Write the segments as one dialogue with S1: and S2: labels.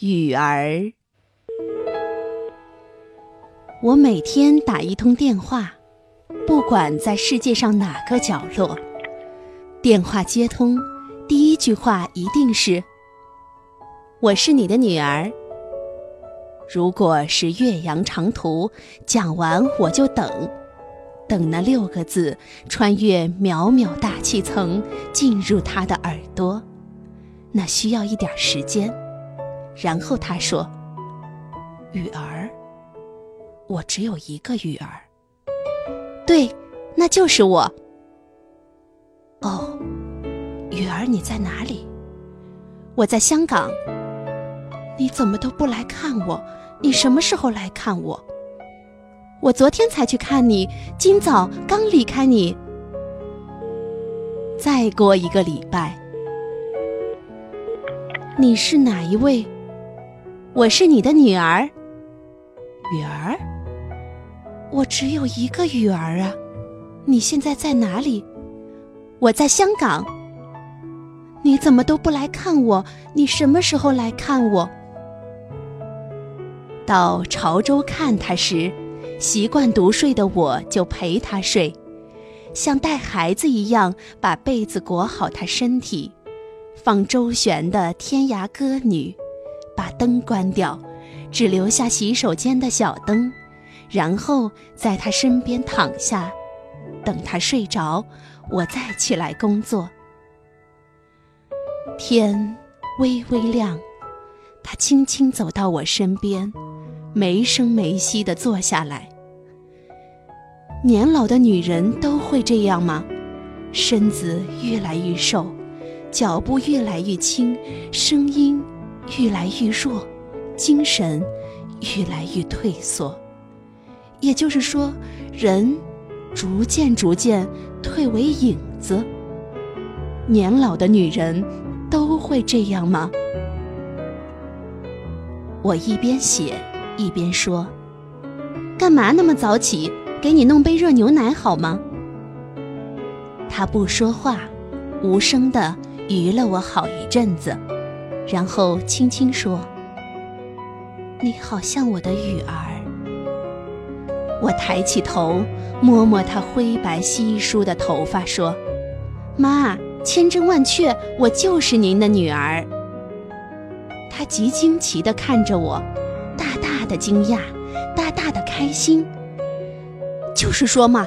S1: 雨儿。我每天打一通电话，不管在世界上哪个角落，电话接通，第一句话一定是：“我是你的女儿。”如果是岳阳长途，讲完我就等，等那六个字穿越渺渺大气层进入他的耳朵，那需要一点时间。然后他说：“雨儿。”我只有一个雨儿，对，那就是我。哦，雨儿，你在哪里？我在香港。你怎么都不来看我？你什么时候来看我？我昨天才去看你，今早刚离开你。再过一个礼拜，你是哪一位？我是你的女儿，雨儿。我只有一个雨儿啊！你现在在哪里？我在香港。你怎么都不来看我？你什么时候来看我？到潮州看他时，习惯独睡的我就陪他睡，像带孩子一样把被子裹好他身体，放周旋的《天涯歌女》，把灯关掉，只留下洗手间的小灯。然后在他身边躺下，等他睡着，我再起来工作。天微微亮，他轻轻走到我身边，没声没息地坐下来。年老的女人都会这样吗？身子越来越瘦，脚步越来越轻，声音越来越弱，精神越来越退缩。也就是说，人逐渐逐渐退为影子。年老的女人都会这样吗？我一边写一边说：“干嘛那么早起？给你弄杯热牛奶好吗？”他不说话，无声的娱了我好一阵子，然后轻轻说：“你好像我的雨儿。”我抬起头，摸摸她灰白稀疏的头发，说：“妈，千真万确，我就是您的女儿。”她极惊奇地看着我，大大的惊讶，大大的开心。就是说嘛，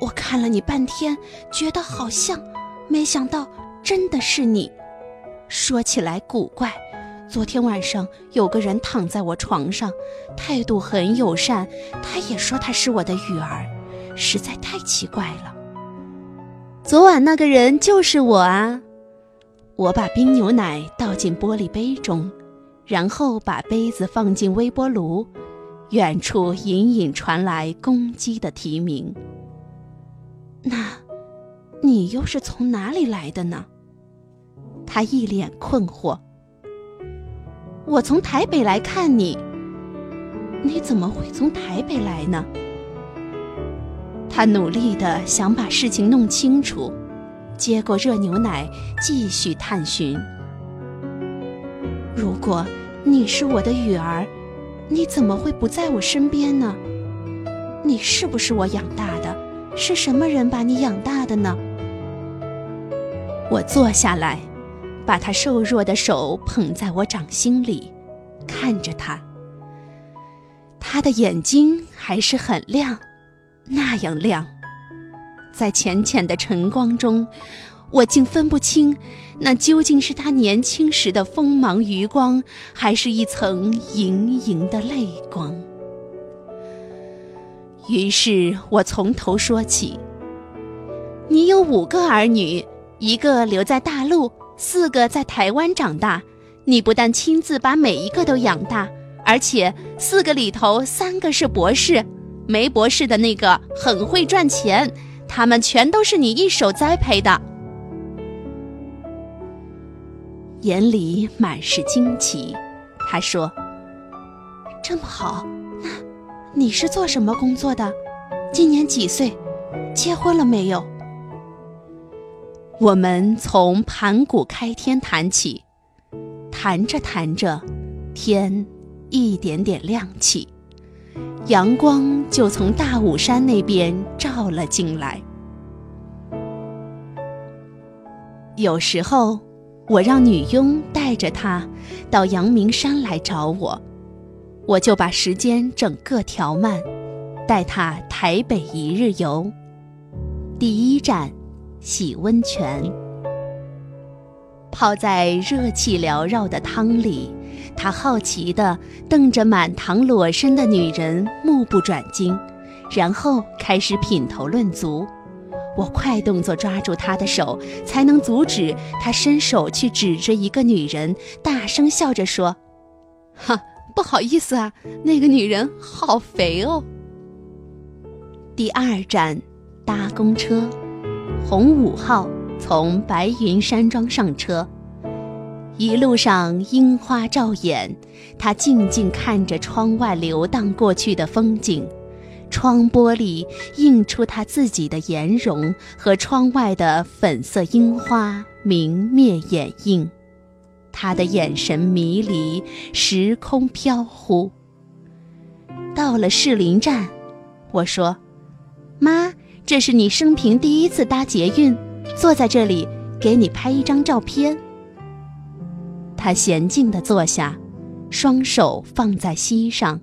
S1: 我看了你半天，觉得好像，没想到真的是你。说起来古怪。昨天晚上有个人躺在我床上，态度很友善，他也说他是我的雨儿，实在太奇怪了。昨晚那个人就是我啊！我把冰牛奶倒进玻璃杯中，然后把杯子放进微波炉，远处隐隐传来公鸡的啼鸣。那，你又是从哪里来的呢？他一脸困惑。我从台北来看你，你怎么会从台北来呢？他努力的想把事情弄清楚，接过热牛奶，继续探寻。如果你是我的雨儿，你怎么会不在我身边呢？你是不是我养大的？是什么人把你养大的呢？我坐下来。把他瘦弱的手捧在我掌心里，看着他。他的眼睛还是很亮，那样亮，在浅浅的晨光中，我竟分不清那究竟是他年轻时的锋芒余光，还是一层盈盈的泪光。于是我从头说起：“你有五个儿女，一个留在大陆。”四个在台湾长大，你不但亲自把每一个都养大，而且四个里头三个是博士，没博士的那个很会赚钱，他们全都是你一手栽培的。眼里满是惊奇，他说：“这么好，那你是做什么工作的？今年几岁？结婚了没有？”我们从盘古开天谈起，谈着谈着，天一点点亮起，阳光就从大武山那边照了进来。有时候，我让女佣带着他到阳明山来找我，我就把时间整个调慢，带他台北一日游。第一站，洗温泉。泡在热气缭绕的汤里，他好奇地瞪着满堂裸身的女人，目不转睛，然后开始品头论足。我快动作抓住他的手，才能阻止他伸手去指着一个女人，大声笑着说：“哈，不好意思啊，那个女人好肥哦。”第二站，搭公车，红五号从白云山庄上车，一路上樱花照眼，他静静看着窗外流荡过去的风景。窗玻璃映出他自己的颜容和窗外的粉色樱花明灭掩映，他的眼神迷离，时空飘忽。到了士林站，我说：“妈，这是你生平第一次搭捷运，坐在这里给你拍一张照片。”他娴静地坐下，双手放在膝上。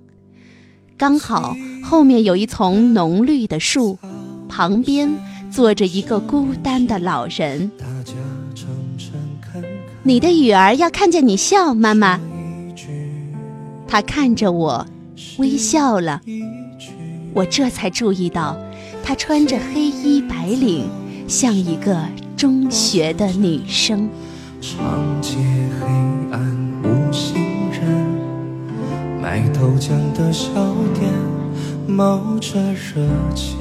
S1: 刚好后面有一丛浓绿的树，旁边坐着一个孤单的老人。你的女儿要看见你笑，妈妈。他看着我，微笑了。我这才注意到，她穿着黑衣白领，像一个中学的女生。
S2: 长街黑暗无行人卖豆浆的小店冒着热气。